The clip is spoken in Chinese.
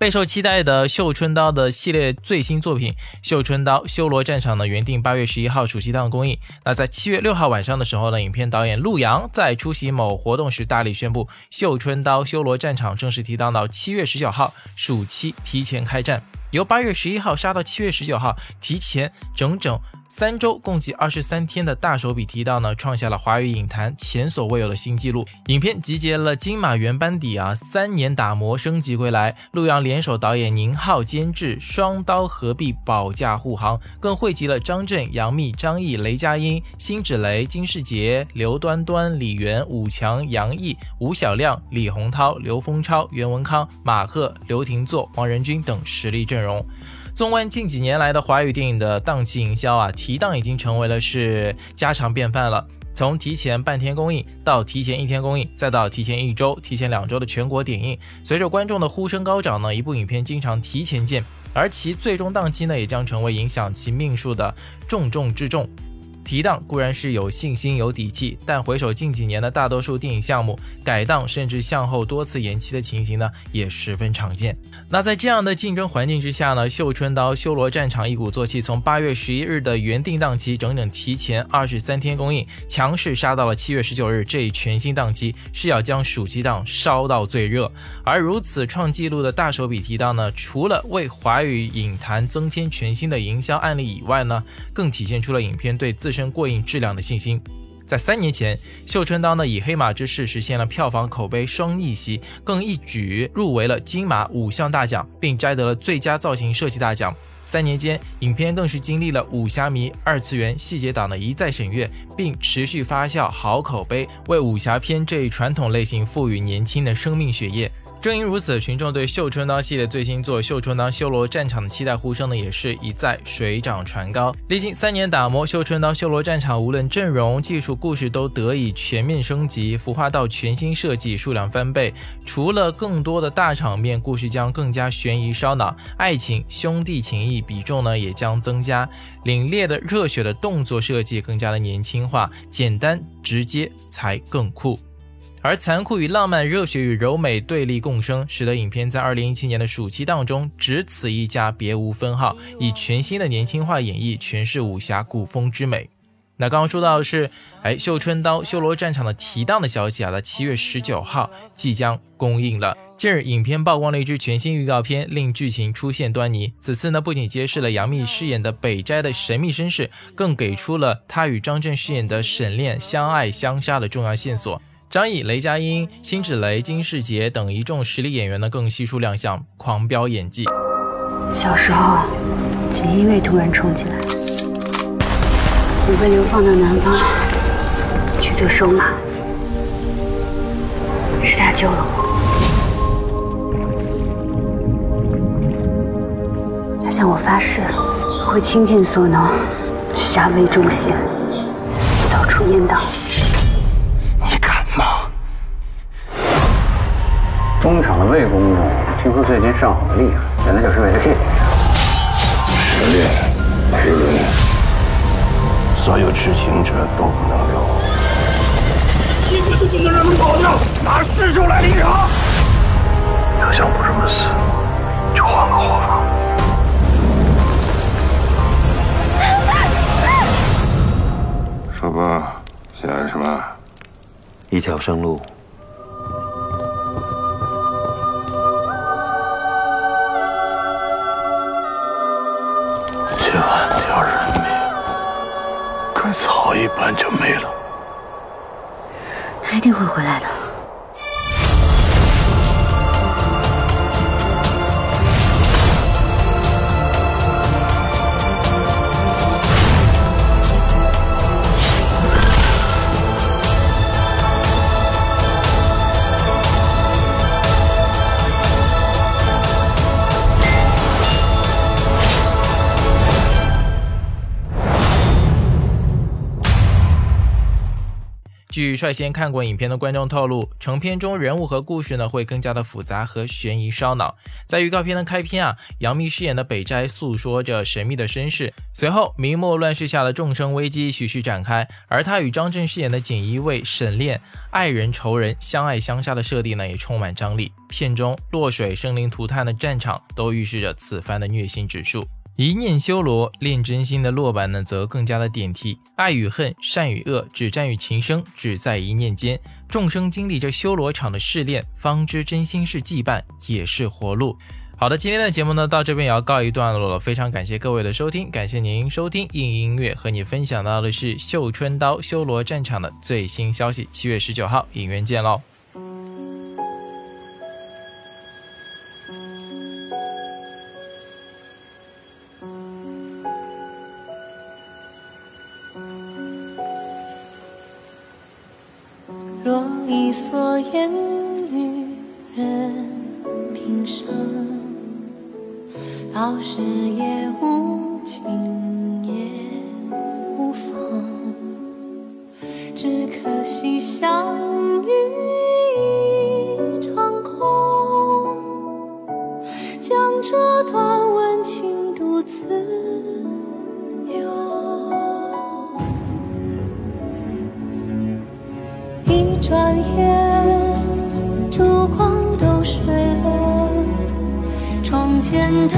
备受期待的《绣春刀》的系列最新作品《绣春刀：修罗战场》呢，原定八月十一号暑期档公映。那在七月六号晚上的时候呢，影片导演陆阳在出席某活动时大力宣布，《绣春刀：修罗战场》正式提档到七月十九号暑期提前开战，由八月十一号杀到七月十九号，提前整整。三周共计二十三天的大手笔提档呢，创下了华语影坛前所未有的新纪录。影片集结了金马原班底啊，三年打磨升级归来，陆阳联手导演宁浩监制，双刀合璧保驾护航，更汇集了张震、杨幂、张译、雷佳音、辛芷蕾、金世杰、刘端端、李媛、武强、杨毅、吴晓亮、李洪涛、刘丰超、袁文康、马赫、刘廷座、王仁君等实力阵容。纵观近几年来的华语电影的档期营销啊，提档已经成为了是家常便饭了。从提前半天公映，到提前一天公映，再到提前一周、提前两周的全国点映，随着观众的呼声高涨呢，一部影片经常提前见，而其最终档期呢，也将成为影响其命数的重中之重。提档固然是有信心、有底气，但回首近几年的大多数电影项目改档甚至向后多次延期的情形呢，也十分常见。那在这样的竞争环境之下呢，《绣春刀：修罗战场》一鼓作气，从八月十一日的原定档期整整提前二十三天公映，强势杀到了七月十九日这一全新档期，是要将暑期档烧到最热。而如此创纪录的大手笔提档呢，除了为华语影坛增添全新的营销案例以外呢，更体现出了影片对自身。过硬质量的信心，在三年前，《绣春刀》呢以《黑马之势》实现了票房口碑双逆袭，更一举入围了金马五项大奖，并摘得了最佳造型设计大奖。三年间，影片更是经历了武侠迷、二次元、细节党的一再审阅，并持续发酵好口碑，为武侠片这一传统类型赋予年轻的生命血液。正因如此，群众对《绣春刀》系列最新作《绣春刀：修罗战场》的期待呼声呢，也是一再水涨船高。历经三年打磨，《绣春刀：修罗战场》无论阵容、技术、故事都得以全面升级，孵化道全新设计，数量翻倍。除了更多的大场面，故事将更加悬疑烧脑，爱情、兄弟情谊比重呢也将增加。凛冽的、热血的动作设计更加的年轻化，简单直接才更酷。而残酷与浪漫、热血与柔美对立共生，使得影片在二零一七年的暑期档中只此一家，别无分号，以全新的年轻化演绎诠释武侠古风之美。那刚刚说到的是，哎，《绣春刀：修罗战场》的提档的消息啊，在七月十九号即将公映了。近日，影片曝光了一支全新预告片，令剧情出现端倪。此次呢，不仅揭示了杨幂饰演的北斋的神秘身世，更给出了她与张震饰演的沈炼相爱相杀的重要线索。张译、雷佳音、辛芷蕾、金世杰等一众实力演员呢，更悉数亮相，狂飙演技。小时候，锦衣卫突然冲进来，我被流放到南方去做收马，是他救了我。他向我发誓，会倾尽所能杀魏忠贤，扫除阉党。东厂的魏公公听说最近上火的厉害，原来就是为了这个。十炼、黑轮，所有知情者都不能留。一个都不能让他跑掉，拿尸首来领场。要想不这么死，就换个活法。说吧，想要什么？一条生路。一般就没了。他一定会回来的。据率先看过影片的观众透露，成片中人物和故事呢会更加的复杂和悬疑烧脑。在预告片的开篇啊，杨幂饰演的北斋诉说着神秘的身世，随后明末乱世下的众生危机徐徐展开，而她与张震饰演的锦衣卫沈炼爱人仇人相爱相杀的设定呢也充满张力。片中落水生灵涂炭的战场都预示着此番的虐心指数。一念修罗恋真心的落版呢，则更加的点题。爱与恨，善与恶，只战于情生，只在一念间。众生经历着修罗场的试炼，方知真心是羁绊，也是活路。好的，今天的节目呢，到这边也要告一段落了。非常感谢各位的收听，感谢您收听硬音乐，和你分享到的是《绣春刀修罗战场》的最新消息。七月十九号，影院见喽！若一蓑烟雨任平生，老师也无情也无妨，只可惜相遇转眼，烛光都睡了，窗前的